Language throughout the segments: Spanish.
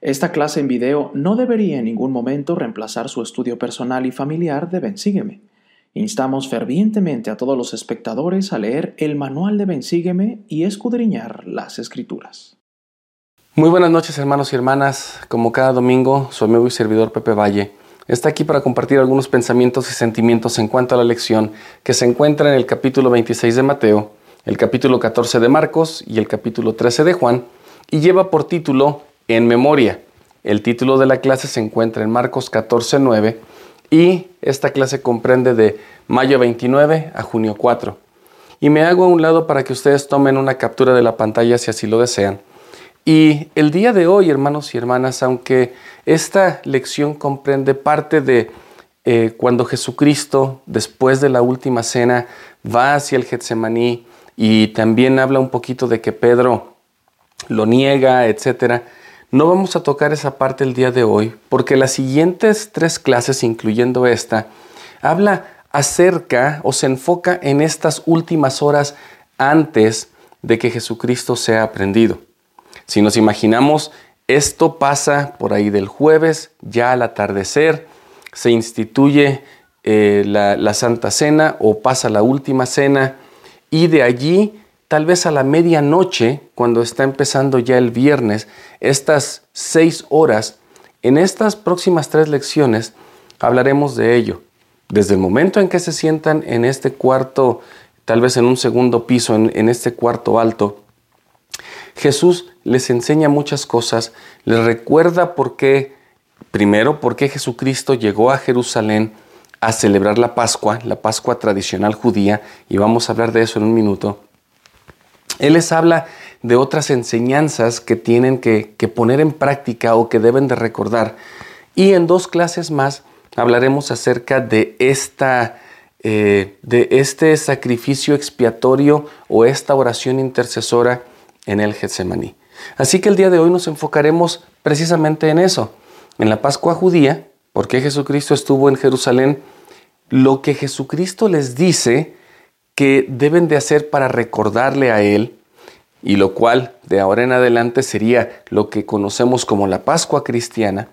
Esta clase en video no debería en ningún momento reemplazar su estudio personal y familiar de Bensígueme. Instamos fervientemente a todos los espectadores a leer el manual de Bensígueme y escudriñar las escrituras. Muy buenas noches hermanos y hermanas, como cada domingo, su amigo y servidor Pepe Valle está aquí para compartir algunos pensamientos y sentimientos en cuanto a la lección que se encuentra en el capítulo 26 de Mateo, el capítulo 14 de Marcos y el capítulo 13 de Juan, y lleva por título En memoria. El título de la clase se encuentra en Marcos 14, 9 y esta clase comprende de mayo 29 a junio 4. Y me hago a un lado para que ustedes tomen una captura de la pantalla si así lo desean. Y el día de hoy, hermanos y hermanas, aunque esta lección comprende parte de eh, cuando Jesucristo, después de la última cena, va hacia el Getsemaní y también habla un poquito de que Pedro lo niega, etcétera. No vamos a tocar esa parte el día de hoy porque las siguientes tres clases, incluyendo esta, habla acerca o se enfoca en estas últimas horas antes de que Jesucristo sea aprendido. Si nos imaginamos, esto pasa por ahí del jueves, ya al atardecer, se instituye eh, la, la Santa Cena o pasa la última cena y de allí tal vez a la medianoche, cuando está empezando ya el viernes, estas seis horas, en estas próximas tres lecciones hablaremos de ello. Desde el momento en que se sientan en este cuarto, tal vez en un segundo piso, en, este cuarto alto, Jesús les enseña muchas cosas, les recuerda por qué, primero, por qué Jesucristo llegó a Jerusalén a celebrar la Pascua, la Pascua tradicional judía, y vamos a hablar de eso en un minuto. Él les habla de otras enseñanzas que tienen que, poner en práctica o que deben de recordar. Y en dos clases más hablaremos acerca de, esta, eh, de este sacrificio expiatorio o esta oración intercesora en el Getsemaní. Así que el día de hoy nos enfocaremos precisamente en eso, en la Pascua judía, porque Jesucristo estuvo en Jerusalén, lo que Jesucristo les dice que deben de hacer para recordarle a Él, y lo cual de ahora en adelante sería lo que conocemos como la Pascua cristiana,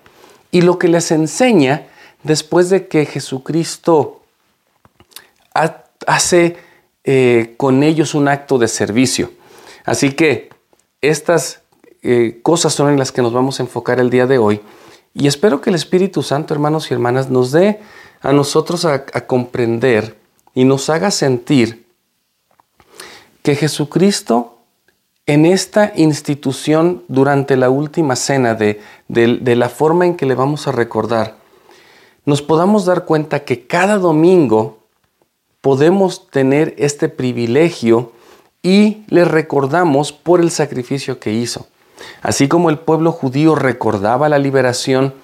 y lo que les enseña después de que Jesucristo hace eh, con ellos un acto de servicio. Así que estas eh, cosas son en las que nos vamos a enfocar el día de hoy, y espero que el Espíritu Santo, hermanos y hermanas, nos dé a nosotros a comprender y nos haga sentir que Jesucristo en esta institución durante la última cena de, de, la forma en que le vamos a recordar, nos podamos dar cuenta que cada domingo podemos tener este privilegio y le recordamos por el sacrificio que hizo. Así como el pueblo judío recordaba la liberación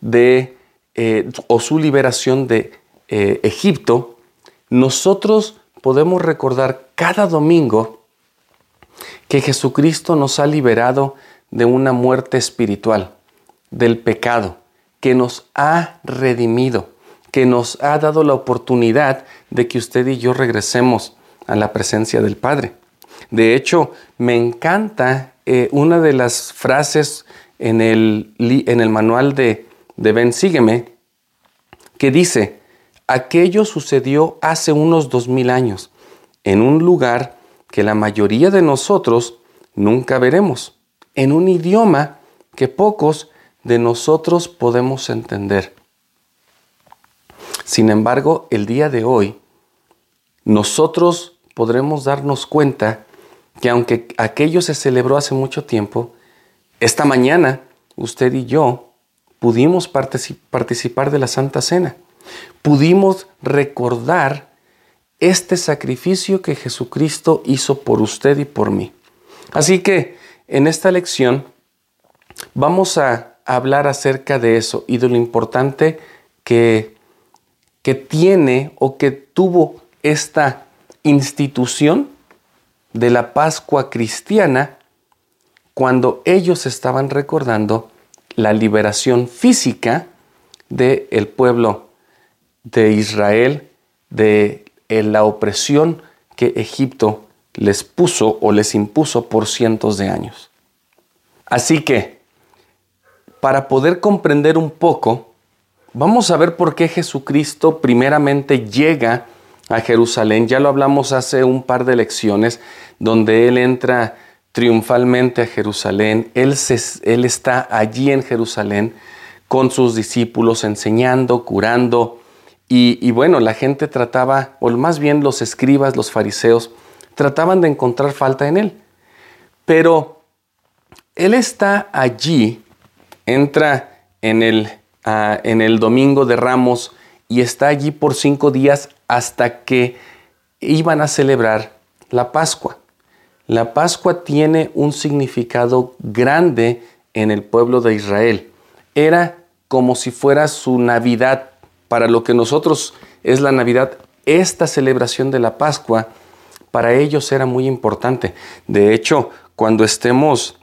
de, eh, o su liberación de eh, Egipto, nosotros podemos recordar cada domingo que Jesucristo nos ha liberado de una muerte espiritual, del pecado, que nos ha redimido, que nos ha dado la oportunidad de que usted y yo regresemos a la presencia del Padre. De hecho, me encanta eh, una de las frases en el, en el manual de, de Ben Sígueme que dice, Aquello sucedió hace unos dos mil años, en un lugar que la mayoría de nosotros nunca veremos, en un idioma que pocos de nosotros podemos entender. Sin embargo, el día de hoy, nosotros podremos darnos cuenta que aunque aquello se celebró hace mucho tiempo, esta mañana usted y yo pudimos participar de la Santa Cena pudimos recordar este sacrificio que Jesucristo hizo por usted y por mí. Así que en esta lección vamos a hablar acerca de eso y de lo importante que, que tiene o que tuvo esta institución de la Pascua cristiana cuando ellos estaban recordando la liberación física del el pueblo de Israel de la opresión que Egipto les puso o les impuso por cientos de años. Así que para poder comprender un poco, vamos a ver por qué Jesucristo primeramente llega a Jerusalén. Ya lo hablamos hace un par de lecciones, donde Él entra triunfalmente a Jerusalén. Él, él está allí en Jerusalén con sus discípulos, enseñando, curando. Y, bueno, la gente trataba, o más bien los escribas, los fariseos, trataban de encontrar falta en Él. Pero Él está allí, entra en el, ah, en el domingo de Ramos y está allí por cinco días hasta que iban a celebrar la Pascua. La Pascua tiene un significado grande en el pueblo de Israel. Era como si fuera su Navidad. Para lo que nosotros es la Navidad, esta celebración de la Pascua para ellos era muy importante. De hecho, cuando estemos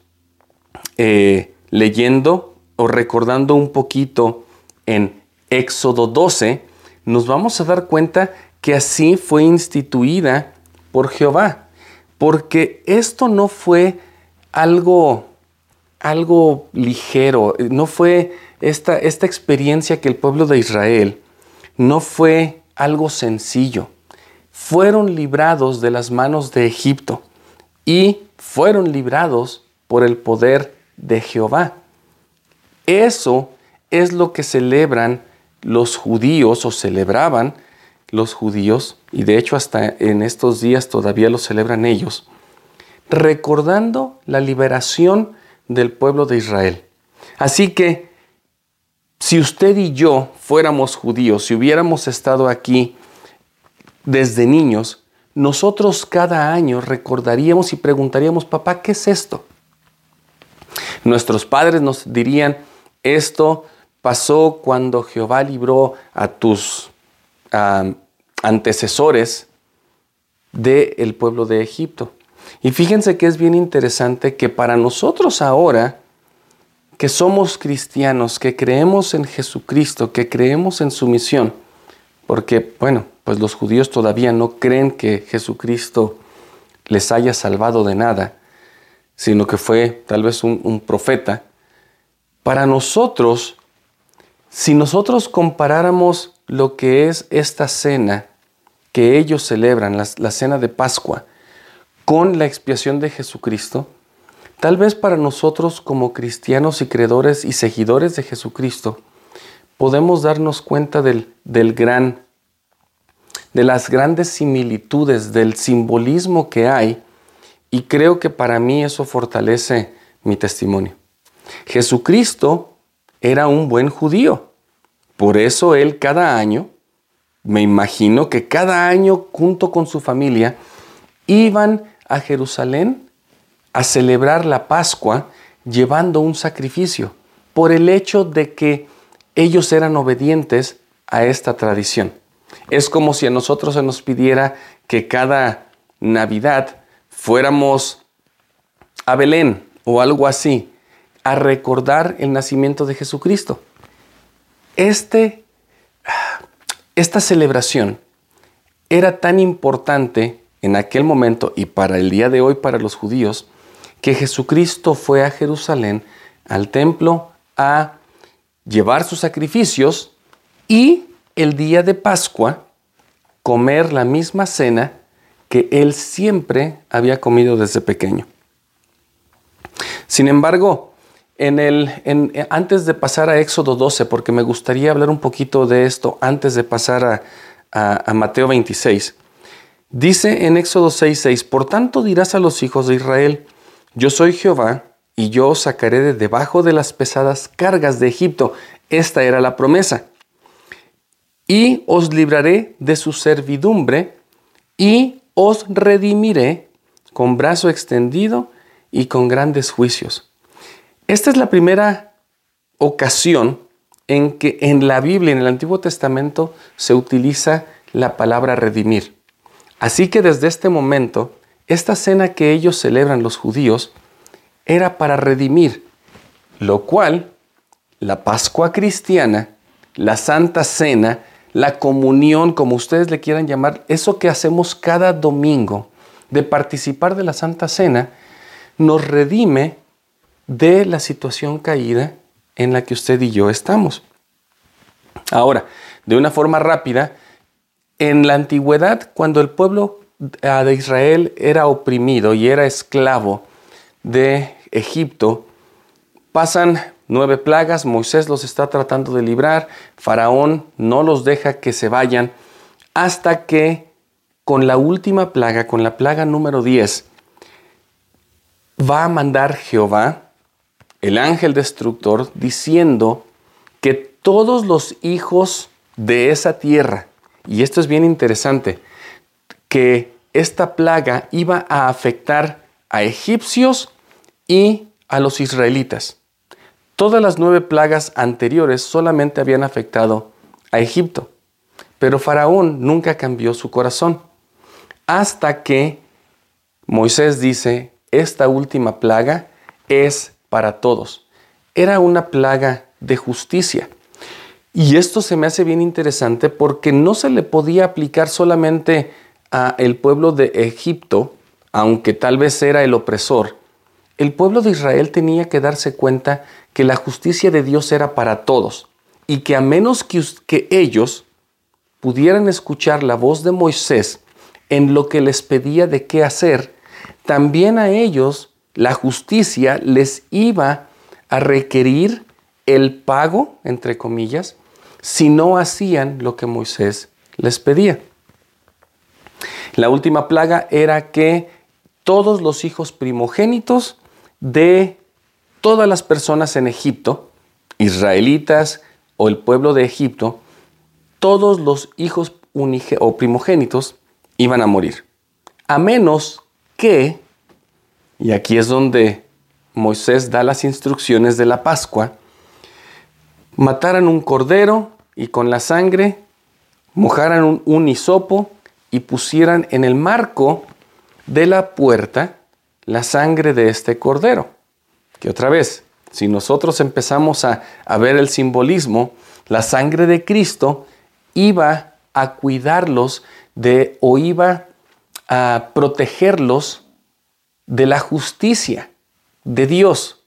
eh, leyendo o recordando un poquito en Éxodo 12, nos vamos a dar cuenta que así fue instituida por Jehová porque esto no fue algo, algo ligero, no fue esta, esta experiencia que el pueblo de Israel, no fue algo sencillo. Fueron librados de las manos de Egipto y fueron librados por el poder de Jehová. Eso es lo que celebran los judíos o celebraban los judíos, y de hecho hasta en estos días todavía lo celebran ellos, recordando la liberación del pueblo de Israel. Así que si usted y yo fuéramos judíos, si hubiéramos estado aquí desde niños, nosotros cada año recordaríamos y preguntaríamos, papá, ¿qué es esto? Nuestros padres nos dirían, esto pasó cuando Jehová libró a tus antecesores del pueblo de Egipto. Y fíjense que es bien interesante que para nosotros ahora, que somos cristianos, que creemos en Jesucristo, que creemos en su misión, porque, bueno, pues los judíos todavía no creen que Jesucristo les haya salvado de nada, sino que fue tal vez un, un profeta. Para nosotros, si nosotros comparáramos lo que es esta cena que ellos celebran, la, cena de Pascua, con la expiación de Jesucristo, tal vez para nosotros como cristianos y creedores y seguidores de Jesucristo, podemos darnos cuenta del, del gran, de las grandes similitudes, del simbolismo que hay, y creo que para mí eso fortalece mi testimonio. Jesucristo era un buen judío. Por eso él cada año, me imagino que cada año junto con su familia, iban a Jerusalén a celebrar la Pascua llevando un sacrificio por el hecho de que ellos eran obedientes a esta tradición. Es como si a nosotros se nos pidiera que cada Navidad fuéramos a Belén o algo así, a recordar el nacimiento de Jesucristo. Este, esta celebración era tan importante en aquel momento y para el día de hoy para los judíos que Jesucristo fue a Jerusalén, al templo, a llevar sus sacrificios y el día de Pascua comer la misma cena que él siempre había comido desde pequeño. Sin embargo, en el, antes de pasar a Éxodo 12, porque me gustaría hablar un poquito de esto antes de pasar a, Mateo 26, dice en Éxodo 6:6, por tanto dirás a los hijos de Israel, yo soy Jehová, y yo os sacaré de debajo de las pesadas cargas de Egipto. Esta era la promesa. Y os libraré de su servidumbre, y os redimiré con brazo extendido y con grandes juicios. Esta es la primera ocasión en que en la Biblia, en el Antiguo Testamento, se utiliza la palabra redimir. Así que desde este momento, esta cena que ellos celebran los judíos era para redimir, lo cual la Pascua cristiana, la Santa Cena, la comunión, como ustedes le quieran llamar, eso que hacemos cada domingo de participar de la Santa Cena, nos redime de la situación caída en la que usted y yo estamos. Ahora, de una forma rápida, en la antigüedad, cuando el pueblo ah, de Israel era oprimido y era esclavo de Egipto, pasan nueve plagas, Moisés los está tratando de librar, Faraón no los deja que se vayan, hasta que con la última plaga, con la plaga número 10, va a mandar Jehová, el ángel destructor, diciendo que todos los hijos de esa tierra, y esto es bien interesante, que esta plaga iba a afectar a egipcios y a los israelitas. Todas las nueve plagas anteriores solamente habían afectado a Egipto, pero Faraón nunca cambió su corazón, hasta que Moisés dice, esta última plaga es para todos. Era una plaga de justicia. Y esto se me hace bien interesante porque no se le podía aplicar solamente a el pueblo de Egipto, aunque tal vez era el opresor. El pueblo de Israel tenía que darse cuenta que la justicia de Dios era para todos y que a menos que, que ellos pudieran escuchar la voz de Moisés en lo que les pedía de qué hacer, también a ellos la justicia les iba a requerir el pago, entre comillas, si no hacían lo que Moisés les pedía. La última plaga era que todos los hijos primogénitos de todas las personas en Egipto, israelitas o el pueblo de Egipto, todos los hijos o primogénitos iban a morir. A menos que, y aquí es donde Moisés da las instrucciones de la Pascua, mataran un cordero y con la sangre mojaran un, un hisopo y pusieran en el marco de la puerta la sangre de este cordero. Que otra vez, si nosotros empezamos a, a ver el simbolismo, la sangre de Cristo iba a cuidarlos de o iba a protegerlos de la justicia de Dios.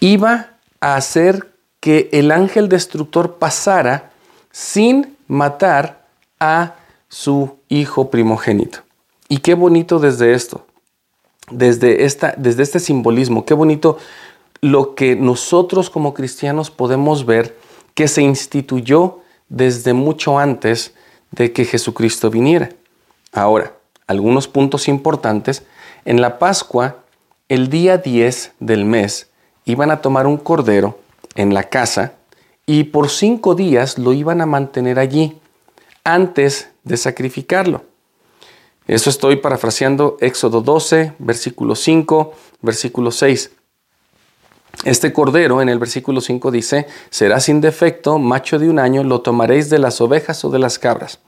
Iba a hacer que el ángel destructor pasara sin matar a su hijo primogénito. Y qué bonito desde esto, desde, esta, desde este simbolismo, qué bonito lo que nosotros como cristianos podemos ver que se instituyó desde mucho antes de que Jesucristo viniera. Ahora, algunos puntos importantes. En la Pascua, el día 10 del mes, iban a tomar un cordero en la casa y por cinco días lo iban a mantener allí antes de sacrificarlo. Eso estoy parafraseando Éxodo 12, versículo 5, versículo 6. Este cordero en el versículo 5 dice, será sin defecto, macho de un año, lo tomaréis de las ovejas o de las cabras.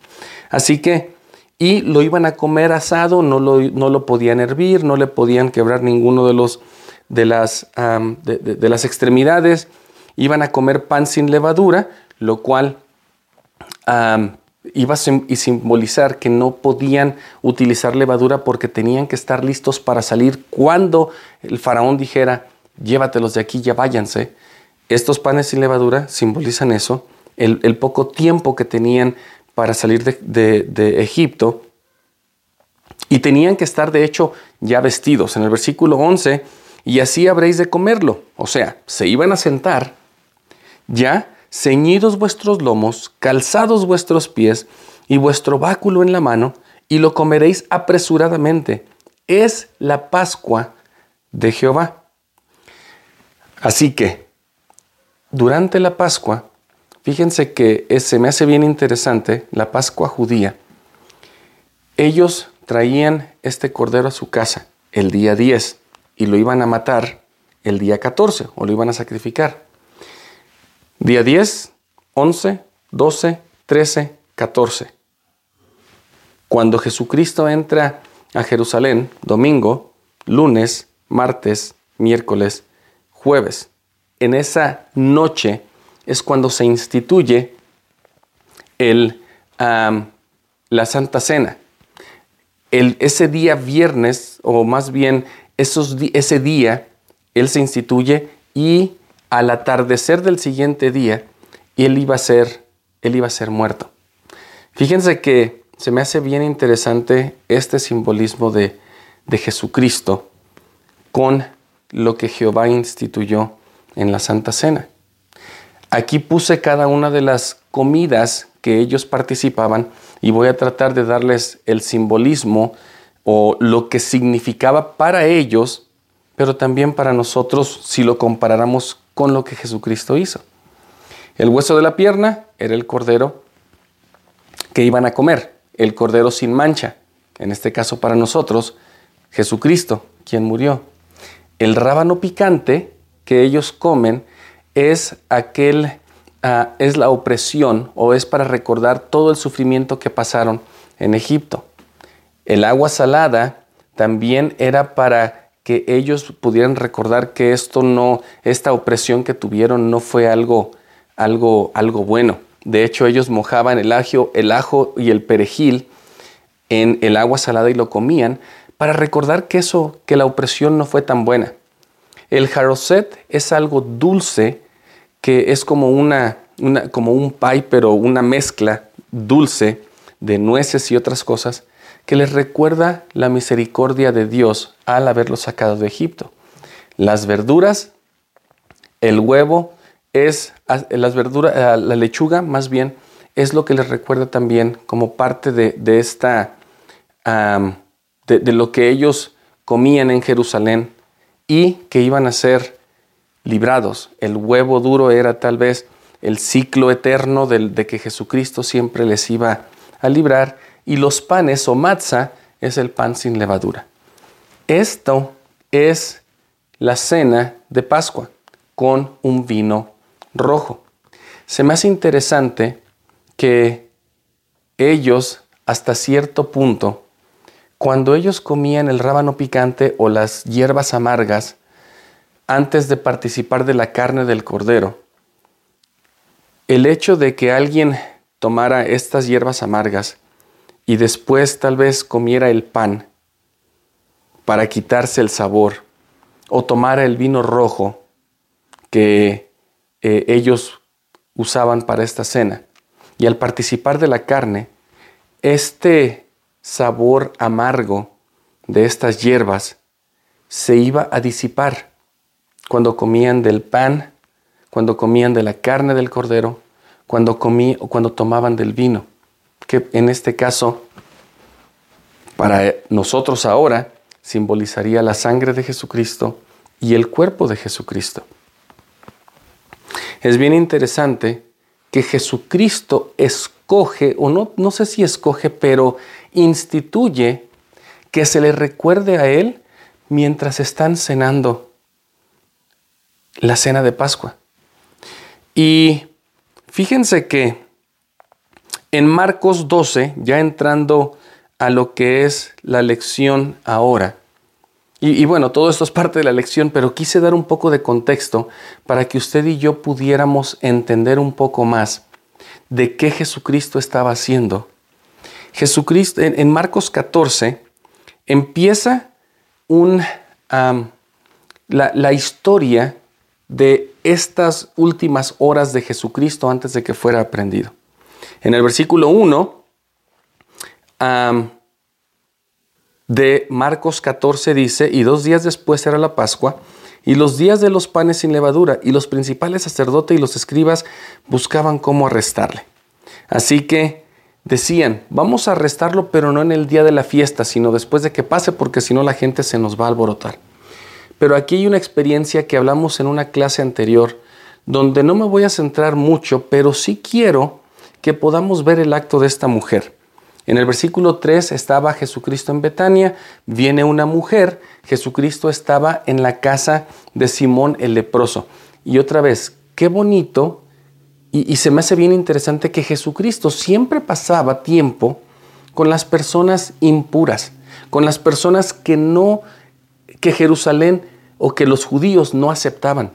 Así que, y lo iban a comer asado, no lo, no lo podían hervir, no le podían quebrar ninguno de, los, de, las, de las extremidades, iban a comer pan sin levadura, lo cual iba a simbolizar que no podían utilizar levadura porque tenían que estar listos para salir cuando el faraón dijera, llévatelos de aquí, ya váyanse. Estos panes sin levadura simbolizan eso, el, poco tiempo que tenían para salir de, de Egipto. Y tenían que estar, de hecho, ya vestidos. En el versículo 11, y así habréis de comerlo. O sea, se iban a sentar ya ceñidos vuestros lomos, calzados vuestros pies y vuestro báculo en la mano, y lo comeréis apresuradamente. Es la Pascua de Jehová. Así que, durante la Pascua, fíjense que se me hace bien interesante, la Pascua judía, ellos traían este cordero a su casa el día 10 y lo iban a matar el día 14 o lo iban a sacrificar. Día 10, 11, 12, 13, 14. Cuando Jesucristo entra a Jerusalén, domingo, lunes, martes, miércoles, jueves, en esa noche es cuando se instituye el, la Santa Cena. El, ese día viernes, o más bien esos, ese día, Él se instituye y al atardecer del siguiente día él iba a ser, él iba a ser muerto. Fíjense que se me hace bien interesante este simbolismo de, de Jesucristo con lo que Jehová instituyó en la Santa Cena. Aquí puse cada una de las comidas que ellos participaban y voy a tratar de darles el simbolismo o lo que significaba para ellos, pero también para nosotros si lo comparáramos con lo que Jesucristo hizo. El hueso de la pierna era el cordero que iban a comer, el cordero sin mancha, en este caso para nosotros, Jesucristo, quien murió. El rábano picante que ellos comen es aquel, ah, es la opresión o es para recordar todo el sufrimiento que pasaron en Egipto. El agua salada también era para que ellos pudieran recordar que esto no, esta opresión que tuvieron no fue algo, algo, algo bueno. De hecho, ellos mojaban el ajo, el ajo y el perejil en el agua salada y lo comían para recordar que eso, que la opresión no fue tan buena. El jaroset es algo dulce que es como una, como un pie, pero una mezcla dulce de nueces y otras cosas que les recuerda la misericordia de Dios al haberlo sacado de Egipto. Las verduras, el huevo, es las verduras, eh, la lechuga más bien es lo que les recuerda también como parte de, esta de, lo que ellos comían en Jerusalén y que iban a ser librados. El huevo duro era tal vez el ciclo eterno de, que Jesucristo siempre les iba a librar y los panes o matzah es el pan sin levadura. Esto es la cena de Pascua con un vino rojo. Se me hace interesante que ellos hasta cierto punto cuando ellos comían el rábano picante o las hierbas amargas, antes de participar de la carne del cordero, el hecho de que alguien tomara estas hierbas amargas y después tal vez comiera el pan para quitarse el sabor, o tomara el vino rojo que eh, ellos usaban para esta cena, y al participar de la carne, este sabor amargo de estas hierbas se iba a disipar cuando comían del pan, cuando comían de la carne del cordero, cuando comí o cuando tomaban del vino, que en este caso para nosotros ahora simbolizaría la sangre de Jesucristo y el cuerpo de Jesucristo. Es bien interesante que Jesucristo escoge, o no, no sé si escoge, pero instituye que se le recuerde a Él mientras están cenando la cena de Pascua. Y fíjense que en Marcos 12, ya entrando a lo que es la lección ahora, y, bueno, todo esto es parte de la lección, pero quise dar un poco de contexto para que usted y yo pudiéramos entender un poco más de qué Jesucristo estaba haciendo Jesucristo, en, Marcos 14, empieza un, la, historia de estas últimas horas de Jesucristo antes de que fuera aprendido. En el versículo 1 de Marcos 14 dice, y dos días después era la Pascua, y los días de los panes sin levadura, y los principales sacerdotes y los escribas buscaban cómo arrestarle. Así que decían, vamos a arrestarlo, pero no en el día de la fiesta, sino después de que pase, porque si no la gente se nos va a alborotar. Pero aquí hay una experiencia que hablamos en una clase anterior, donde no me voy a centrar mucho, pero sí quiero que podamos ver el acto de esta mujer. En el versículo 3 estaba Jesucristo en Betania, viene una mujer, Jesucristo estaba en la casa de Simón el leproso. Y otra vez, qué bonito y, se me hace bien interesante que Jesucristo siempre pasaba tiempo con las personas impuras, con las personas que no, que Jerusalén o que los judíos no aceptaban.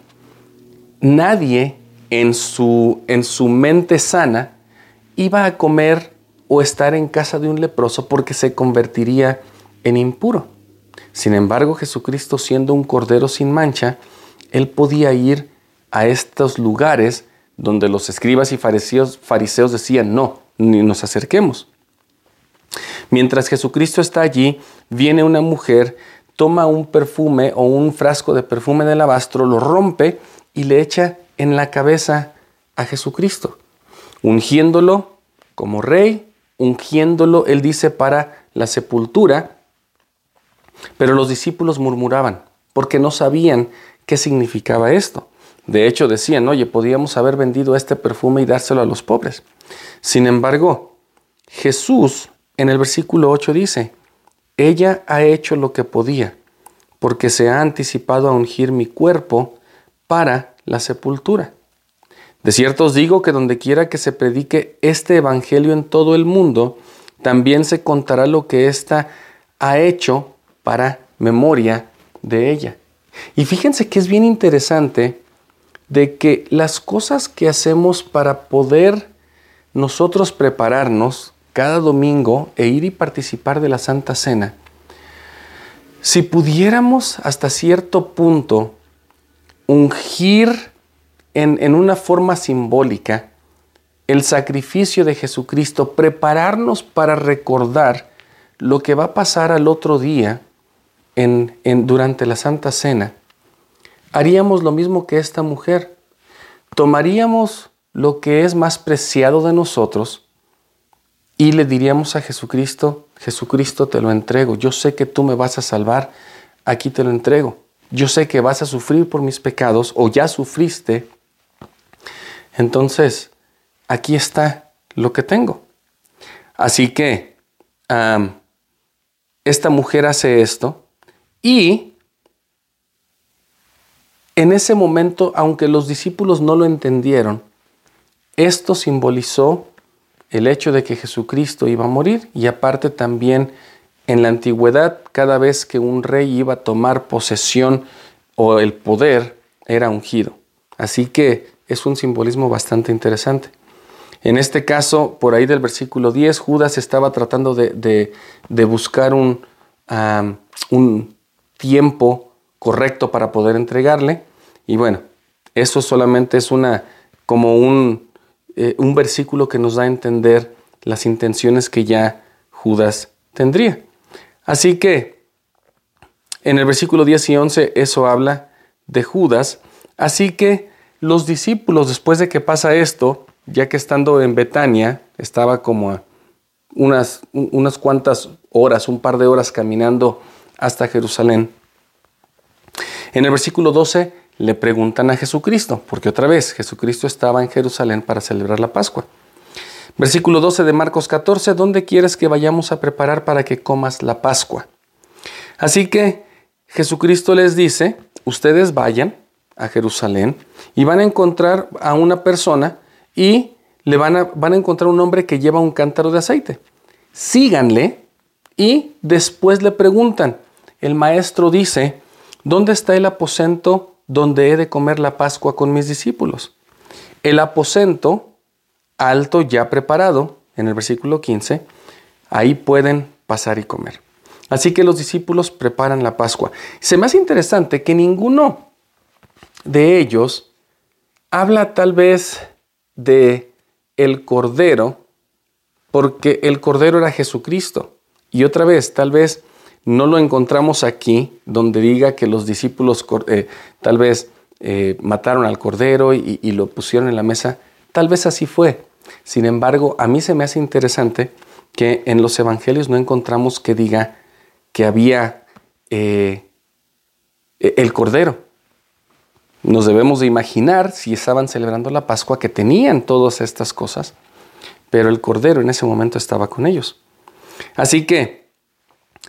Nadie en su, en su mente sana iba a comer o estar en casa de un leproso porque se convertiría en impuro. Sin embargo, Jesucristo siendo un cordero sin mancha, él podía ir a estos lugares donde los escribas y fariseos, decían, no, ni nos acerquemos. Mientras Jesucristo está allí, viene una mujer, toma un perfume o un frasco de perfume de alabastro, lo rompe y le echa en la cabeza a Jesucristo, ungiéndolo como rey, ungiéndolo, él dice, para la sepultura, pero los discípulos murmuraban porque no sabían qué significaba esto. De hecho, decían, oye, podíamos haber vendido este perfume y dárselo a los pobres. Sin embargo, Jesús en el versículo 8 dice, ella ha hecho lo que podía, porque se ha anticipado a ungir mi cuerpo para la sepultura. De cierto os digo que donde quiera que se predique este evangelio en todo el mundo, también se contará lo que ésta ha hecho para memoria de ella. Y fíjense que es bien interesante de que las cosas que hacemos para poder nosotros prepararnos cada domingo e ir y participar de la Santa Cena, si pudiéramos hasta cierto punto ungir en, una forma simbólica el sacrificio de Jesucristo, prepararnos para recordar lo que va a pasar al otro día en, durante la Santa Cena, haríamos lo mismo que esta mujer. Tomaríamos lo que es más preciado de nosotros y le diríamos a Jesucristo, Jesucristo te lo entrego, yo sé que tú me vas a salvar, aquí te lo entrego. Yo sé que vas a sufrir por mis pecados o ya sufriste entonces, aquí está lo que tengo. Así que esta mujer hace esto y en ese momento, aunque los discípulos no lo entendieron, esto simbolizó el hecho de que Jesucristo iba a morir y aparte también en la antigüedad, cada vez que un rey iba a tomar posesión o el poder, era ungido. Así que es un simbolismo bastante interesante. En este caso, por ahí del versículo 10, Judas estaba tratando de, buscar un, un tiempo correcto para poder entregarle. Y bueno, eso solamente es una, como un, eh, un versículo que nos da a entender las intenciones que ya Judas tendría. Así que en el versículo 10 y 11 eso habla de Judas. Así que los discípulos, después de que pasa esto, ya que estando en Betania, estaba como unas, unas cuantas horas, un par de horas caminando hasta Jerusalén. En el versículo 12 le preguntan a Jesucristo, porque otra vez Jesucristo estaba en Jerusalén para celebrar la Pascua. Versículo 12 de Marcos 14, ¿dónde quieres que vayamos a preparar para que comas la Pascua? Así que Jesucristo les dice, ustedes vayan a Jerusalén y van a encontrar a una persona y le van a, van a encontrar un hombre que lleva un cántaro de aceite. Síganle y después le preguntan, el maestro dice, ¿dónde está el aposento donde he de comer la Pascua con mis discípulos? El aposento alto ya preparado, en el versículo 15, ahí pueden pasar y comer. Así que los discípulos preparan la Pascua. Se me hace interesante que ninguno de ellos habla tal vez de el Cordero, porque el Cordero era Jesucristo. Y otra vez, tal vez no lo encontramos aquí, donde diga que los discípulos eh, tal vez eh, mataron al Cordero y, lo pusieron en la mesa. Tal vez así fue. Sin embargo, a mí se me hace interesante que en los evangelios no encontramos que diga que había eh, el Cordero. Nos debemos de imaginar si estaban celebrando la Pascua que tenían todas estas cosas, pero el Cordero en ese momento estaba con ellos. Así que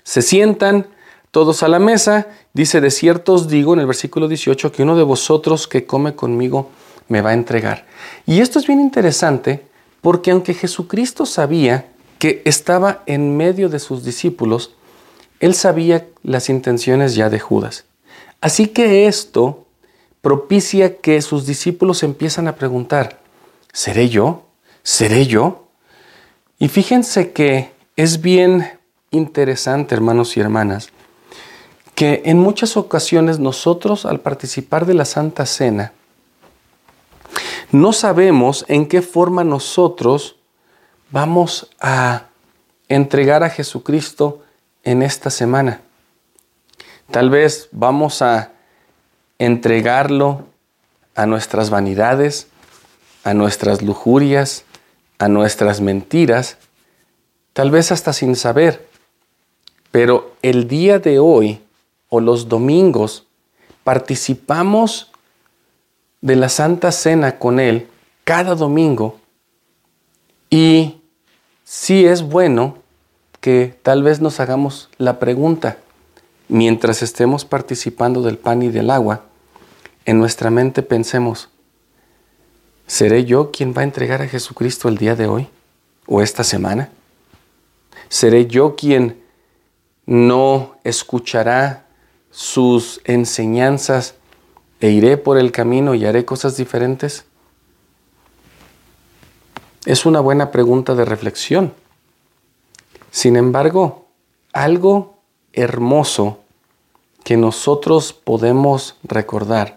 se sientan todos a la mesa, dice, de cierto os digo en el versículo 18 que uno de vosotros que come conmigo me va a entregar. Y esto es bien interesante porque aunque Jesucristo sabía que estaba en medio de sus discípulos, él sabía las intenciones ya de Judas. Así que esto propicia que sus discípulos empiezan a preguntar, ¿seré yo? ¿Seré yo? Y fíjense que es bien interesante, hermanos y hermanas, que en muchas ocasiones nosotros al participar de la Santa Cena, no sabemos en qué forma nosotros vamos a entregar a Jesucristo en esta semana. Tal vez vamos a entregarlo a nuestras vanidades, a nuestras lujurias, a nuestras mentiras, tal vez hasta sin saber. Pero el día de hoy o los domingos participamos de la Santa Cena con Él cada domingo y sí es bueno que tal vez nos hagamos la pregunta mientras estemos participando del pan y del agua, en nuestra mente pensemos, ¿seré yo quien va a entregar a Jesucristo el día de hoy o esta semana? ¿Seré yo quien no escuchará sus enseñanzas e iré por el camino y haré cosas diferentes? Es una buena pregunta de reflexión. Sin embargo, algo hermoso que nosotros podemos recordar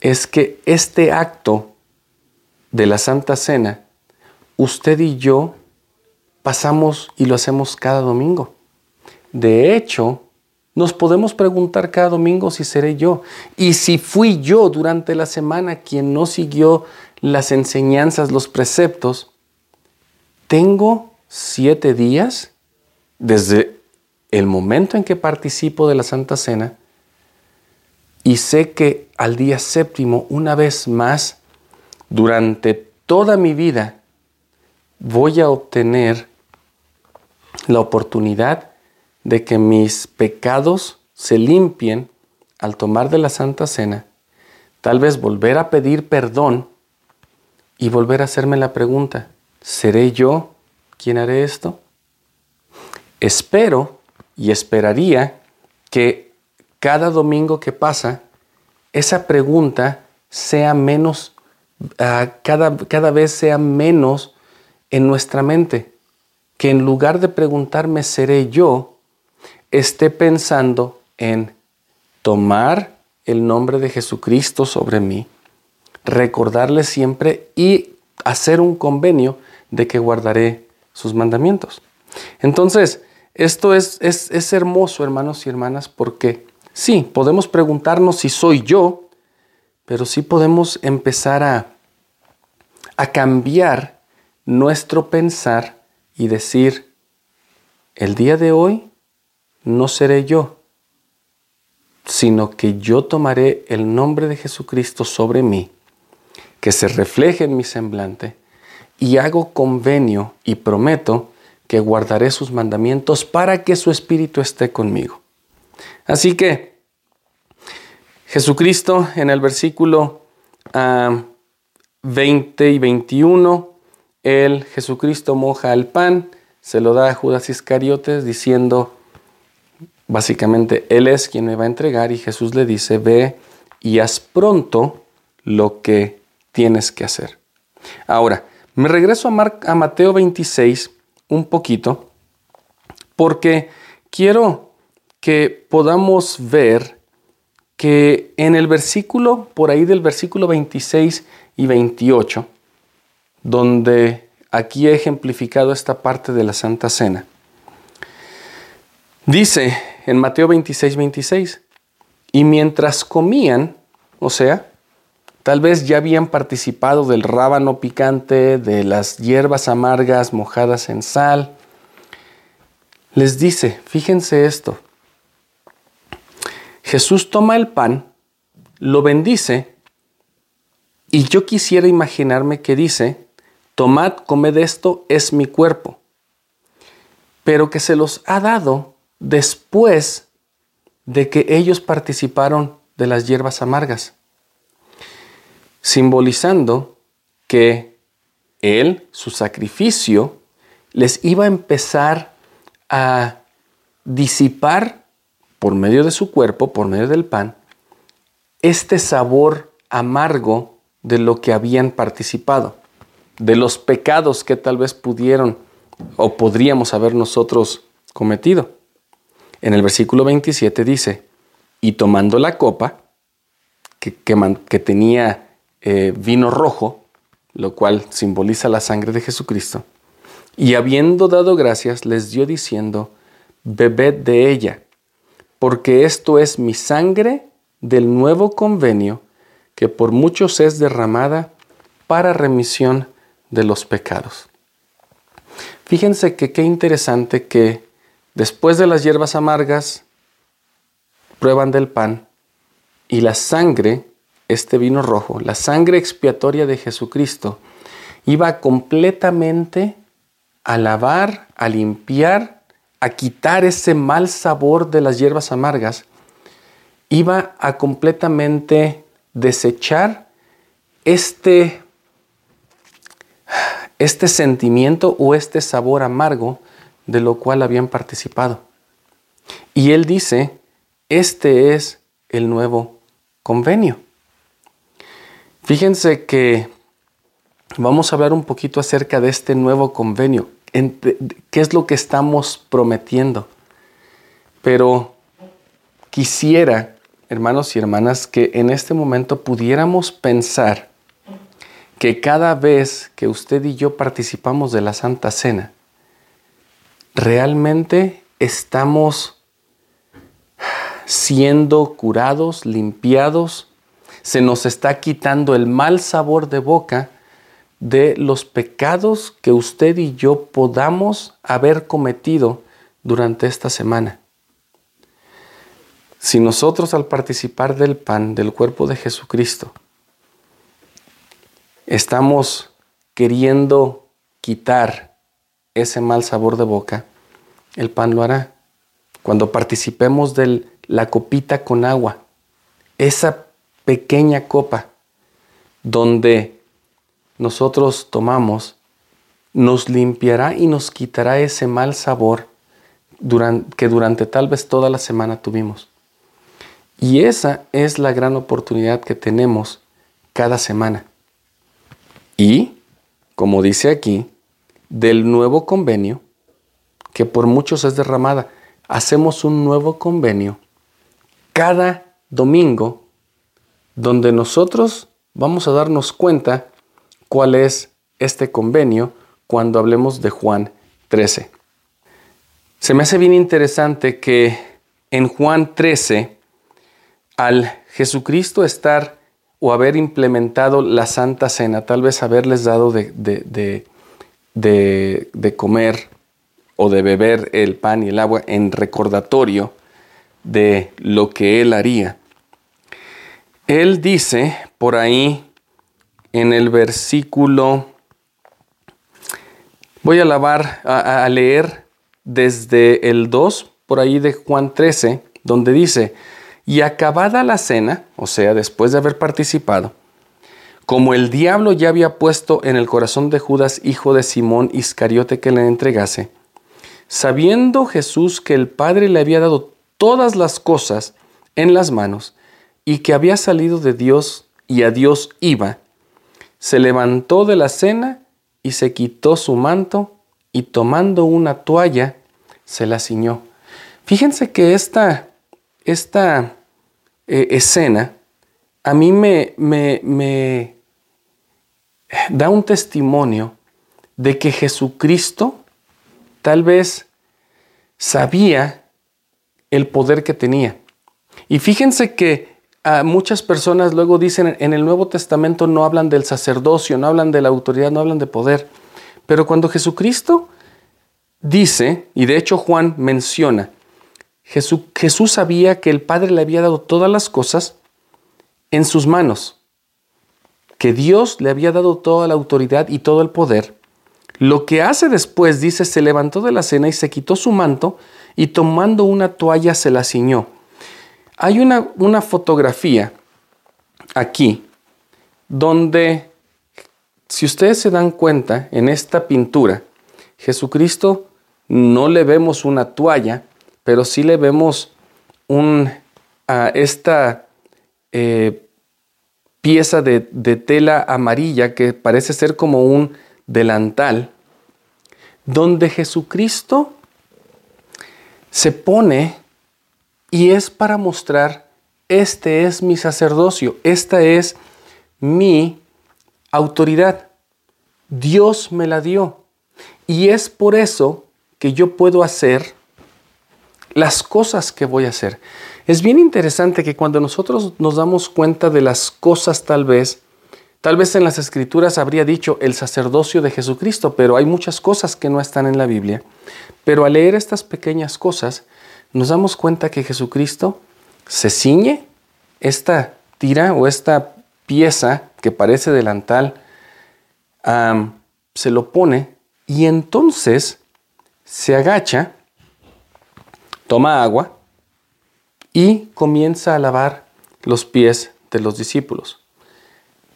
es que este acto de la Santa Cena, usted y yo pasamos y lo hacemos cada domingo. De hecho, nos podemos preguntar cada domingo si seré yo. Y si fui yo durante la semana quien no siguió las enseñanzas, los preceptos, tengo siete días desde el momento en que participo de la Santa Cena y sé que al día séptimo, una vez más, durante toda mi vida, voy a obtener la oportunidad de que mis pecados se limpien al tomar de la Santa Cena, tal vez volver a pedir perdón y volver a hacerme la pregunta, ¿seré yo quien haré esto? Espero y esperaría que cada domingo que pasa, esa pregunta sea menos, ah, cada, cada vez sea menos en nuestra mente. Que en lugar de preguntarme, ¿seré yo? esté pensando en tomar el nombre de Jesucristo sobre mí, recordarle siempre y hacer un convenio de que guardaré sus mandamientos. Entonces, esto es, es, hermoso, hermanos y hermanas, porque sí, podemos preguntarnos si soy yo, pero sí podemos empezar a, a cambiar nuestro pensar y decir, el día de hoy no seré yo, sino que yo tomaré el nombre de Jesucristo sobre mí, que se refleje en mi semblante, y hago convenio y prometo que guardaré sus mandamientos para que su espíritu esté conmigo. Así que Jesucristo en el versículo 20 ah, y 21, el Jesucristo moja el pan, se lo da a Judas Iscariotes diciendo, básicamente, Él es quien me va a entregar y Jesús le dice, ve y haz pronto lo que tienes que hacer. Ahora, me regreso a, a Mateo 26, un poquito porque quiero que podamos ver que en el versículo, por ahí del versículo 26 y 28, donde aquí he ejemplificado esta parte de la Santa Cena, dice en Mateo 26, 26, y mientras comían, o sea, Tal vez ya habían participado del rábano picante, de las hierbas amargas mojadas en sal. Les dice, fíjense esto, Jesús toma el pan, lo bendice, y yo quisiera imaginarme que dice, tomad, comed esto, es mi cuerpo, pero que se los ha dado después de que ellos participaron de las hierbas amargas simbolizando que Él, su sacrificio, les iba a empezar a disipar por medio de su cuerpo, por medio del pan, este sabor amargo de lo que habían participado, de los pecados que tal vez pudieron o podríamos haber nosotros cometido. En el versículo 27 dice, y tomando la copa que, tenía eh, vino rojo, lo cual simboliza la sangre de Jesucristo. Y habiendo dado gracias, les dio diciendo, bebed de ella, porque esto es mi sangre del nuevo convenio, que por muchos es derramada para remisión de los pecados. Fíjense que qué interesante que después de las hierbas amargas, prueban del pan y la sangre, este vino rojo, la sangre expiatoria de Jesucristo, iba completamente a lavar, a limpiar, a quitar ese mal sabor de las hierbas amargas, iba a completamente desechar este, este sentimiento o este sabor amargo de lo cual habían participado. Y él dice, este es el nuevo convenio. Fíjense que vamos a hablar un poquito acerca de este nuevo convenio, qué es lo que estamos prometiendo. Pero quisiera, hermanos y hermanas, que en este momento pudiéramos pensar que cada vez que usted y yo participamos de la Santa Cena, realmente estamos siendo curados, limpiados, se nos está quitando el mal sabor de boca de los pecados que usted y yo podamos haber cometido durante esta semana. Si nosotros al participar del pan del cuerpo de Jesucristo estamos queriendo quitar ese mal sabor de boca, el pan lo hará. Cuando participemos de la copita con agua, esa pequeña copa donde nosotros tomamos, nos limpiará y nos quitará ese mal sabor que durante tal vez toda la semana tuvimos. Y esa es la gran oportunidad que tenemos cada semana. Y, como dice aquí, del nuevo convenio, que por muchos es derramada, hacemos un nuevo convenio cada domingo donde nosotros vamos a darnos cuenta cuál es este convenio cuando hablemos de Juan 13. Se me hace bien interesante que en Juan 13, al Jesucristo estar o haber implementado la Santa Cena, tal vez haberles dado de, de, de comer o de beber el pan y el agua en recordatorio de lo que Él haría. Él dice por ahí en el versículo, voy a, lavar, a, leer desde el 2, por ahí de Juan 13, donde dice, y acabada la cena, o sea, después de haber participado, como el diablo ya había puesto en el corazón de Judas, hijo de Simón Iscariote, que le entregase, sabiendo Jesús que el Padre le había dado todas las cosas en las manos y que había salido de Dios y a Dios iba, se levantó de la cena y se quitó su manto y tomando una toalla se la ciñó. Fíjense que esta, esta eh, escena a mí me, me, me da un testimonio de que Jesucristo tal vez sabía el poder que tenía. Y fíjense que muchas personas luego dicen en el Nuevo Testamento no hablan del sacerdocio, no hablan de la autoridad, no hablan de poder. Pero cuando Jesucristo dice, y de hecho Juan menciona, Jesús, Jesús sabía que el Padre le había dado todas las cosas en sus manos, que Dios le había dado toda la autoridad y todo el poder, lo que hace después, dice, se levantó de la cena y se quitó su manto y tomando una toalla se la ciñó. Hay una, una fotografía aquí donde, si ustedes se dan cuenta, en esta pintura, Jesucristo no le vemos una toalla, pero sí le vemos un, esta eh, pieza de, de tela amarilla que parece ser como un delantal, donde Jesucristo se pone y es para mostrar, este es mi sacerdocio, esta es mi autoridad. Dios me la dio. Y es por eso que yo puedo hacer las cosas que voy a hacer. Es bien interesante que cuando nosotros nos damos cuenta de las cosas tal vez, tal vez en las escrituras habría dicho el sacerdocio de Jesucristo, pero hay muchas cosas que no están en la Biblia. Pero al leer estas pequeñas cosas, nos damos cuenta que Jesucristo se ciñe esta tira o esta pieza que parece delantal, se lo pone y entonces se agacha, toma agua y comienza a lavar los pies de los discípulos.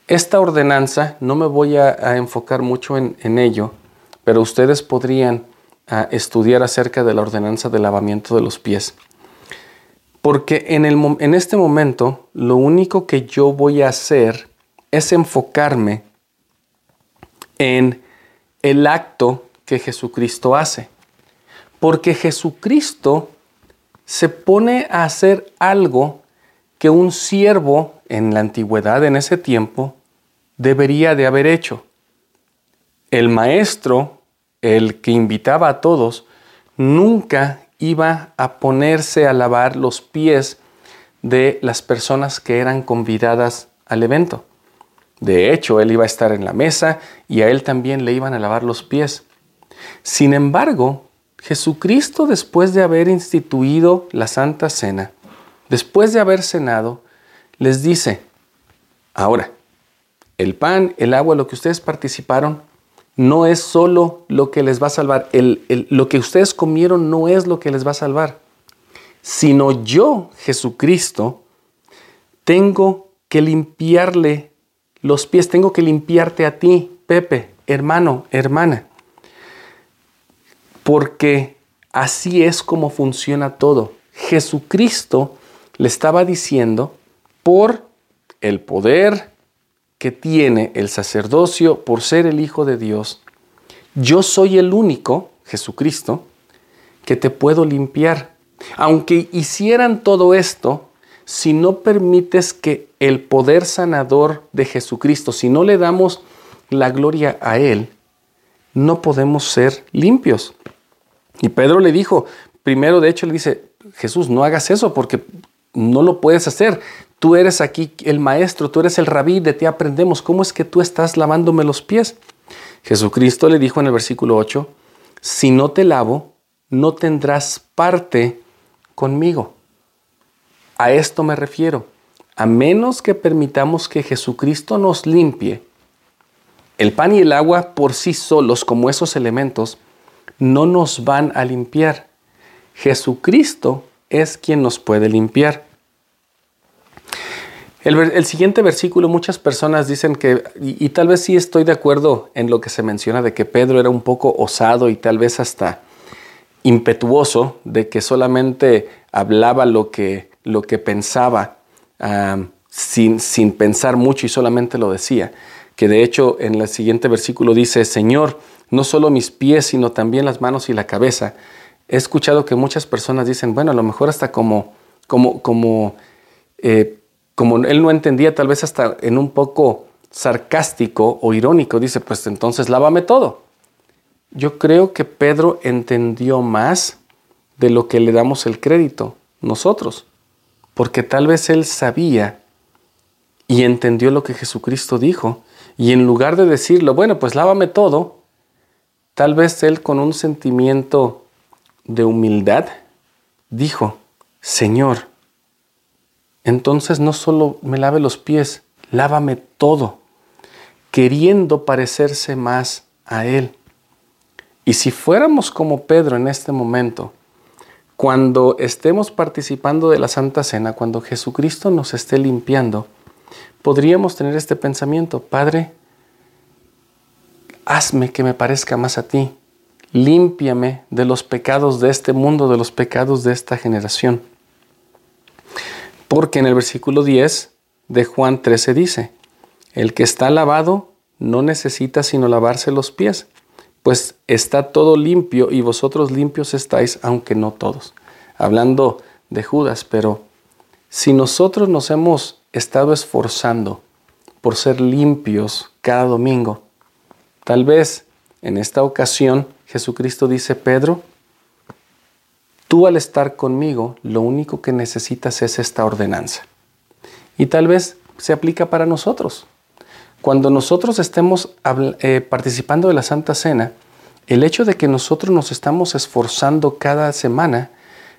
Esta ordenanza, no me voy a, enfocar mucho en, ello, pero ustedes podrían ah, estudiar acerca de la ordenanza de lavamiento de los pies. Porque en, el, en este momento lo único que yo voy a hacer es enfocarme en el acto que Jesucristo hace. Porque Jesucristo se pone a hacer algo que un siervo en la antigüedad, en ese tiempo, debería de haber hecho. El maestro, el que invitaba a todos, nunca iba a ponerse a lavar los pies de las personas que eran convidadas al evento. De hecho, él iba a estar en la mesa y a él también le iban a lavar los pies. Sin embargo, Jesucristo, después de haber instituido la Santa Cena, después de haber cenado, les dice, ahora, el pan, el agua, lo que ustedes participaron, no es solo lo que les va a salvar. lo que ustedes comieron no es lo que les va a salvar, sino yo, Jesucristo, tengo que limpiarle los pies, tengo que limpiarte a ti, Pepe, hermano, hermana. Porque así es como funciona todo. Jesucristo le estaba diciendo, por el poder que tiene el sacerdocio por ser el Hijo de Dios, yo soy el único, Jesucristo, que te puedo limpiar. Aunque hicieran todo esto, si no permites que el poder sanador de Jesucristo, si no le damos la gloria a Él, no podemos ser limpios. Y Pedro le dijo, primero de hecho le dice, Jesús, no hagas eso porque no lo puedes hacer. Tú eres aquí el maestro, tú eres el rabí, de ti aprendemos. ¿Cómo es que tú estás lavándome los pies? Jesucristo le dijo en el versículo 8, si no te lavo, no tendrás parte conmigo. A esto me refiero. A menos que permitamos que Jesucristo nos limpie, el pan y el agua por sí solos, como esos elementos, no nos van a limpiar. Jesucristo es quien nos puede limpiar. El, siguiente versículo, muchas personas dicen que, y, tal vez sí estoy de acuerdo en lo que se menciona de que Pedro era un poco osado y tal vez hasta impetuoso, de que solamente hablaba lo que, lo que pensaba sin, sin pensar mucho y solamente lo decía. Que de hecho en el siguiente versículo dice, Señor, no solo mis pies, sino también las manos y la cabeza. He escuchado que muchas personas dicen, bueno, a lo mejor hasta como, como, como eh, como él no entendía, tal vez hasta en un poco sarcástico o irónico, dice, pues entonces lávame todo. Yo creo que Pedro entendió más de lo que le damos el crédito nosotros, porque tal vez él sabía y entendió lo que Jesucristo dijo, y en lugar de decirlo, bueno, pues lávame todo, tal vez él con un sentimiento de humildad dijo, Señor, entonces no solo me lave los pies, lávame todo, queriendo parecerse más a Él. Y si fuéramos como Pedro en este momento, cuando estemos participando de la Santa Cena, cuando Jesucristo nos esté limpiando, podríamos tener este pensamiento, Padre, hazme que me parezca más a ti, límpiame de los pecados de este mundo, de los pecados de esta generación. Porque en el versículo 10 de Juan 13 dice, el que está lavado no necesita sino lavarse los pies, pues está todo limpio y vosotros limpios estáis, aunque no todos. Hablando de Judas, pero si nosotros nos hemos estado esforzando por ser limpios cada domingo. Tal vez en esta ocasión Jesucristo dice, Pedro, tú al estar conmigo, lo único que necesitas es esta ordenanza. Y tal vez se aplica para nosotros. Cuando nosotros estemos eh, participando de la Santa Cena, el hecho de que nosotros nos estamos esforzando cada semana,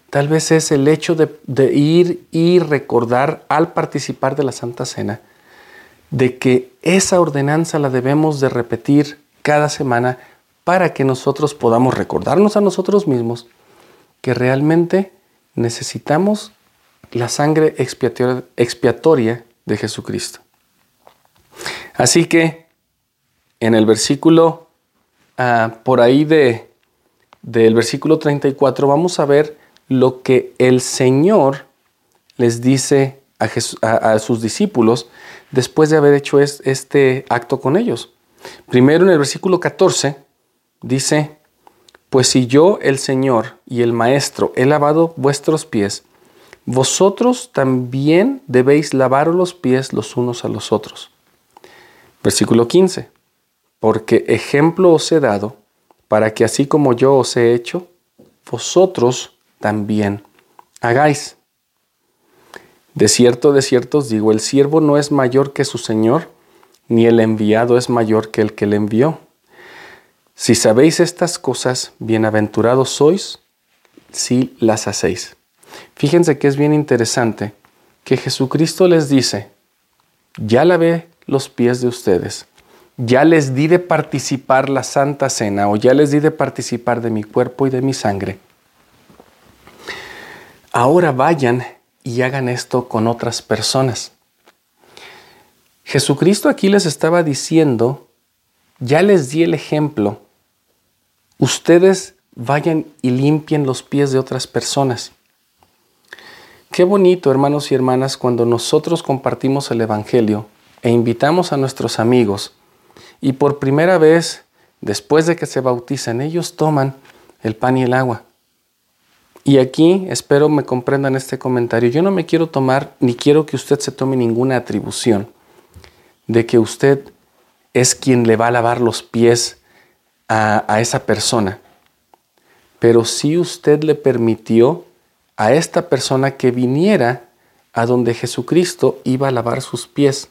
tal vez es el hecho de, de ir y recordar al participar de la Santa Cena, de que esa ordenanza la debemos de repetir cada semana para que nosotros podamos recordarnos a nosotros mismos que realmente necesitamos la sangre expiatoria, de Jesucristo. Así que en el versículo, ah, por ahí de, del versículo 34, vamos a ver lo que el Señor les dice a, sus discípulos después de haber hecho este acto con ellos. Primero en el versículo 14 dice, pues si yo, el Señor y el Maestro, he lavado vuestros pies, vosotros también debéis lavar los pies los unos a los otros. Versículo 15, porque ejemplo os he dado, para que así como yo os he hecho, vosotros también hagáis. De cierto, de cierto os digo, el siervo no es mayor que su Señor, ni el enviado es mayor que el que le envió. Si sabéis estas cosas, bienaventurados sois si las hacéis. Fíjense que es bien interesante que Jesucristo les dice, ya lavé los pies de ustedes, ya les di de participar la Santa Cena o ya les di de participar de mi cuerpo y de mi sangre. Ahora vayan y hagan esto con otras personas. Jesucristo aquí les estaba diciendo, ya les di el ejemplo, ustedes vayan y limpien los pies de otras personas. Qué bonito, hermanos y hermanas, cuando nosotros compartimos el Evangelio e invitamos a nuestros amigos y por primera vez, después de que se bautizan, ellos toman el pan y el agua. Y aquí espero me comprendan este comentario. Yo no me quiero tomar, ni quiero que usted se tome ninguna atribución de que usted es quien le va a lavar los pies a, esa persona. Pero si usted le permitió a esta persona que viniera a donde Jesucristo iba a lavar sus pies.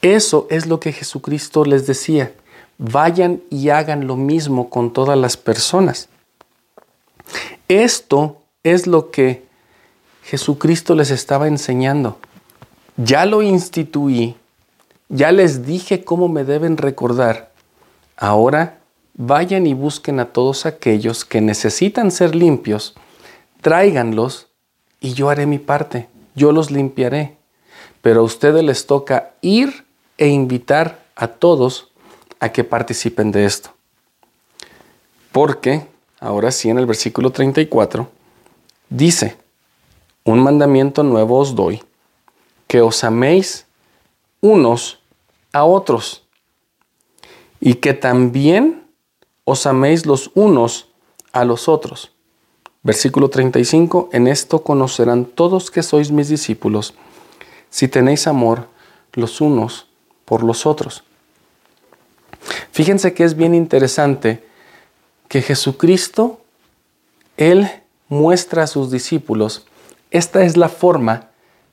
Eso es lo que Jesucristo les decía. Vayan y hagan lo mismo con todas las personas. Esto es lo que Jesucristo les estaba enseñando. Ya lo instituí, ya les dije cómo me deben recordar. Ahora vayan y busquen a todos aquellos que necesitan ser limpios, tráiganlos y yo haré mi parte, yo los limpiaré. Pero a ustedes les toca ir e invitar a todos a que participen de esto. Porque ahora sí en el versículo 34, dice, un mandamiento nuevo os doy, que os améis unos a otros y que también os améis los unos a los otros. Versículo 35, en esto conocerán todos que sois mis discípulos, si tenéis amor los unos por los otros. Fíjense que es bien interesante que Jesucristo, Él muestra a sus discípulos, esta es la forma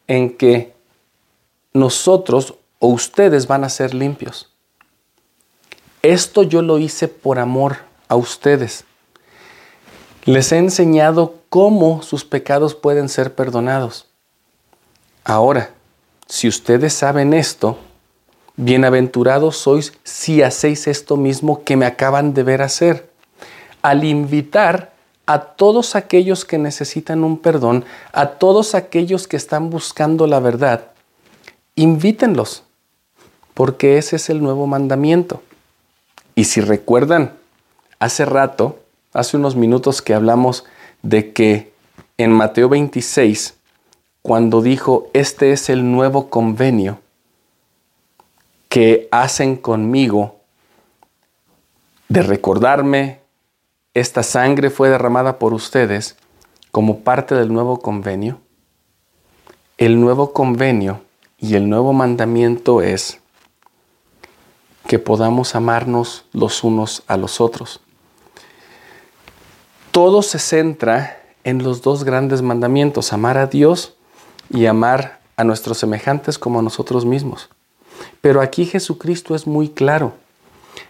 en que nosotros o ustedes van a ser limpios. Esto yo lo hice por amor a ustedes. Les he enseñado cómo sus pecados pueden ser perdonados. Ahora, si ustedes saben esto, bienaventurados sois si hacéis esto mismo que me acaban de ver hacer al invitar a todos aquellos que necesitan un perdón, a todos aquellos que están buscando la verdad, invítenlos, porque ese es el nuevo mandamiento. Y si recuerdan, hace rato, hace unos minutos que hablamos de que en Mateo 26, cuando dijo, este es el nuevo convenio que hacen conmigo de recordarme, esta sangre fue derramada por ustedes como parte del nuevo convenio. El nuevo convenio Y el nuevo mandamiento es que podamos amarnos los unos a los otros. Todo se centra en los dos grandes mandamientos, amar a Dios y amar a nuestros semejantes como a nosotros mismos. Pero aquí Jesucristo es muy claro.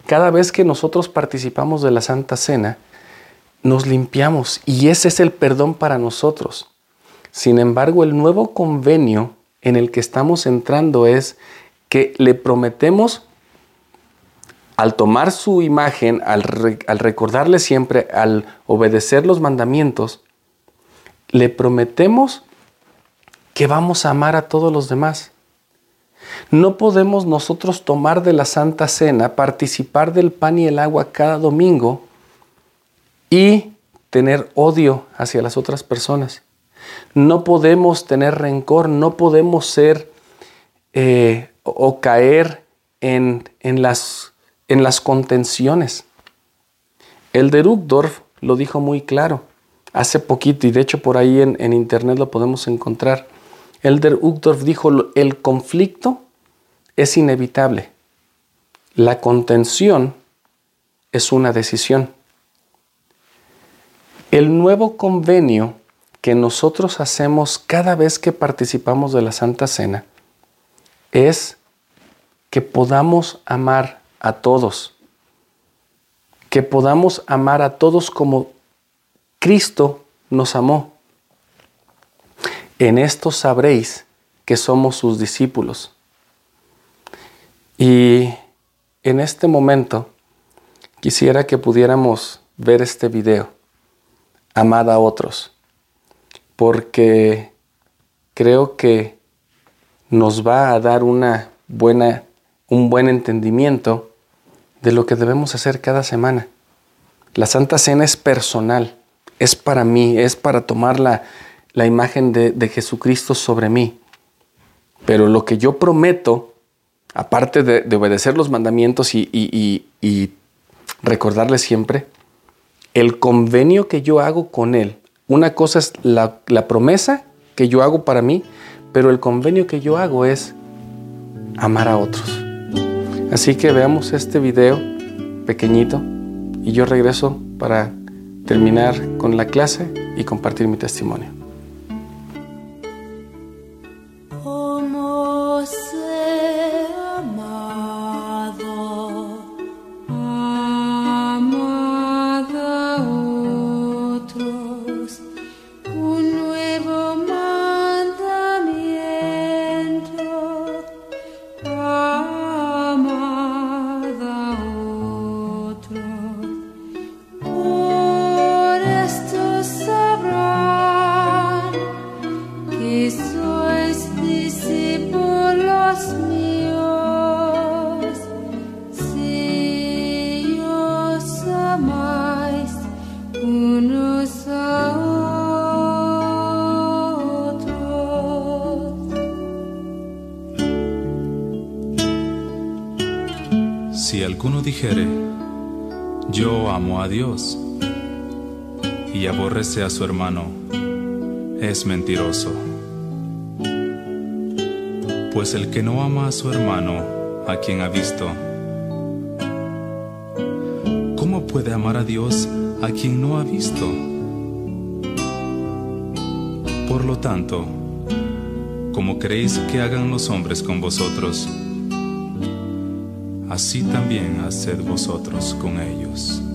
Cada vez que nosotros participamos de la Santa Cena, nos limpiamos y ese es el perdón para nosotros. Sin embargo, el nuevo convenio en el que estamos entrando es que le prometemos, al tomar su imagen, al, recordarle siempre, al obedecer los mandamientos, le prometemos que vamos a amar a todos los demás. No podemos nosotros tomar de la Santa Cena, participar del pan y el agua cada domingo y tener odio hacia las otras personas. No podemos tener rencor, no podemos ser eh, o caer en, las, en las contenciones. El de lo dijo muy claro hace poquito y de hecho por ahí en, internet lo podemos encontrar. Elder Uchtdorf dijo, el conflicto es inevitable. La contención es una decisión. El nuevo convenio que nosotros hacemos cada vez que participamos de la Santa Cena es que podamos amar a todos, que podamos amar a todos como Cristo nos amó. En esto sabréis que somos sus discípulos. Y en este momento quisiera que pudiéramos ver este video, Amada a otros, porque creo que nos va a dar una buena, un buen entendimiento de lo que debemos hacer cada semana. La Santa Cena es personal es para mí, es para tomar la, imagen de, Jesucristo sobre mí. Pero lo que yo prometo, aparte de, obedecer los mandamientos y, y, recordarle siempre, el convenio que yo hago con Él, una cosa es la, la promesa que yo hago para mí, pero el convenio que yo hago es amar a otros. Así que veamos este video pequeñito y yo regreso para terminar con la clase y compartir mi testimonio. Alguno dijere, yo amo a Dios, y aborrece a su hermano, es mentiroso. Pues el que no ama a su hermano, a quien ha visto, ¿cómo puede amar a Dios a quien no ha visto? Por lo tanto, como queréis que hagan los hombres con vosotros, así también haced vosotros con ellos.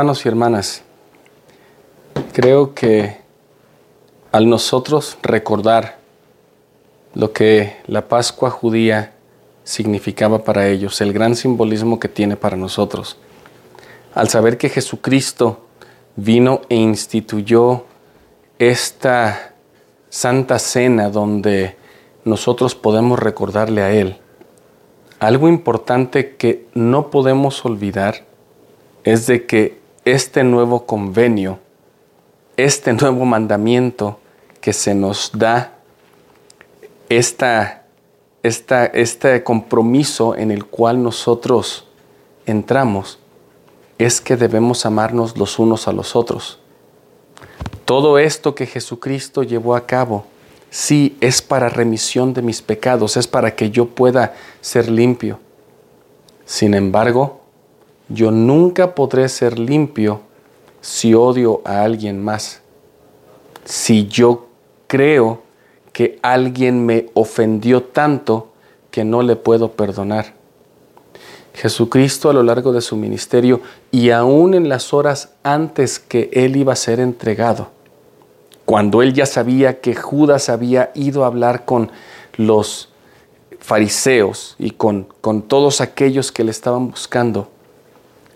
Hermanos y hermanas, creo que al nosotros recordar lo que la Pascua judía significaba para ellos, el gran simbolismo que tiene para nosotros, al saber que Jesucristo vino e instituyó esta santa cena donde nosotros podemos recordarle a Él, algo importante que no podemos olvidar es de que este nuevo convenio, este nuevo mandamiento que se nos da, esta, esta, este compromiso en el cual nosotros entramos, es que debemos amarnos los unos a los otros. Todo esto que Jesucristo llevó a cabo, sí es para remisión de mis pecados, es para que yo pueda ser limpio. Sin embargo, yo nunca podré ser limpio si odio a alguien más. Si yo creo que alguien me ofendió tanto que no le puedo perdonar. Jesucristo a lo largo de su ministerio y aún en las horas antes que Él iba a ser entregado, cuando Él ya sabía que Judas había ido a hablar con los fariseos y con, con todos aquellos que le estaban buscando,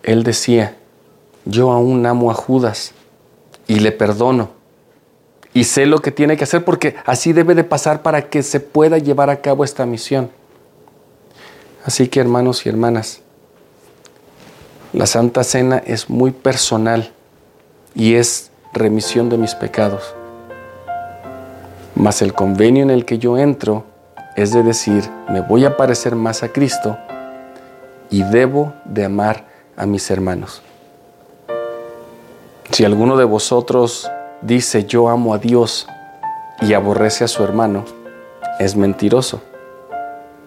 Él decía, yo aún amo a Judas y le perdono. Y sé lo que tiene que hacer porque así debe de pasar para que se pueda llevar a cabo esta misión. Así que hermanos y hermanas, la Santa Cena es muy personal y es remisión de mis pecados. Mas el convenio en el que yo entro es de decir, me voy a parecer más a Cristo y debo de amar a mis hermanos. Si alguno de vosotros dice yo amo a Dios y aborrece a su hermano, es mentiroso.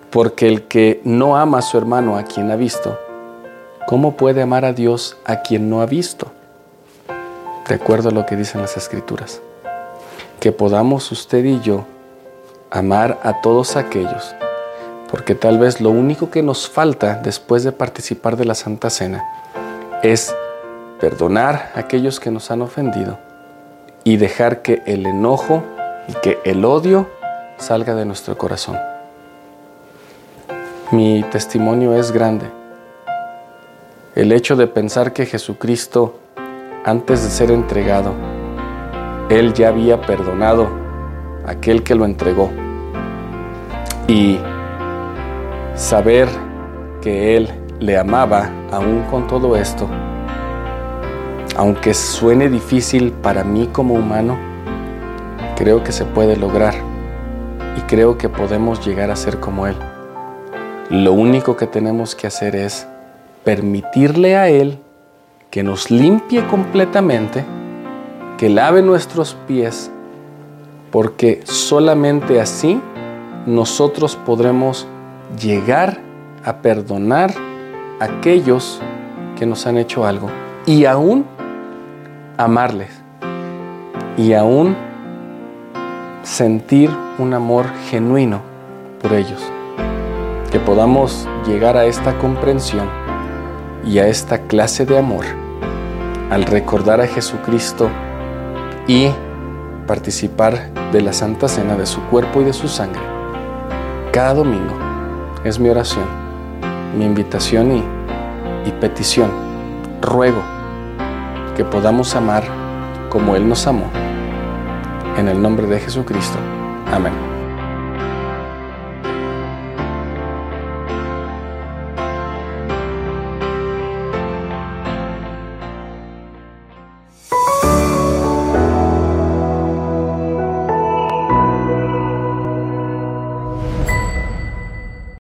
Porque el que no ama a su hermano a quien ha visto, ¿cómo puede amar a Dios a quien no ha visto? De acuerdo a lo que dicen las escrituras. Que podamos usted y yo amar a todos aquellos, porque tal vez lo único que nos falta después de participar de la Santa Cena es perdonar a aquellos que nos han ofendido y dejar que el enojo y que el odio salga de nuestro corazón. Mi testimonio es grande. El hecho de pensar que Jesucristo, antes de ser entregado, Él ya había perdonado a aquel que lo entregó. Y saber que Él le amaba aún con todo esto, aunque suene difícil para mí como humano, creo que se puede lograr y creo que podemos llegar a ser como Él. Lo único que tenemos que hacer es permitirle a Él que nos limpie completamente, que lave nuestros pies, porque solamente así nosotros podremos llegar a perdonar a aquellos que nos han hecho algo y aún amarles y aún sentir un amor genuino por ellos que podamos llegar a esta comprensión y a esta clase de amor al recordar a Jesucristo y participar de la Santa Cena de su cuerpo y de su sangre. Cada domingo es mi oración, mi invitación y, petición. Ruego que podamos amar como Él nos amó. En el nombre de Jesucristo. Amén.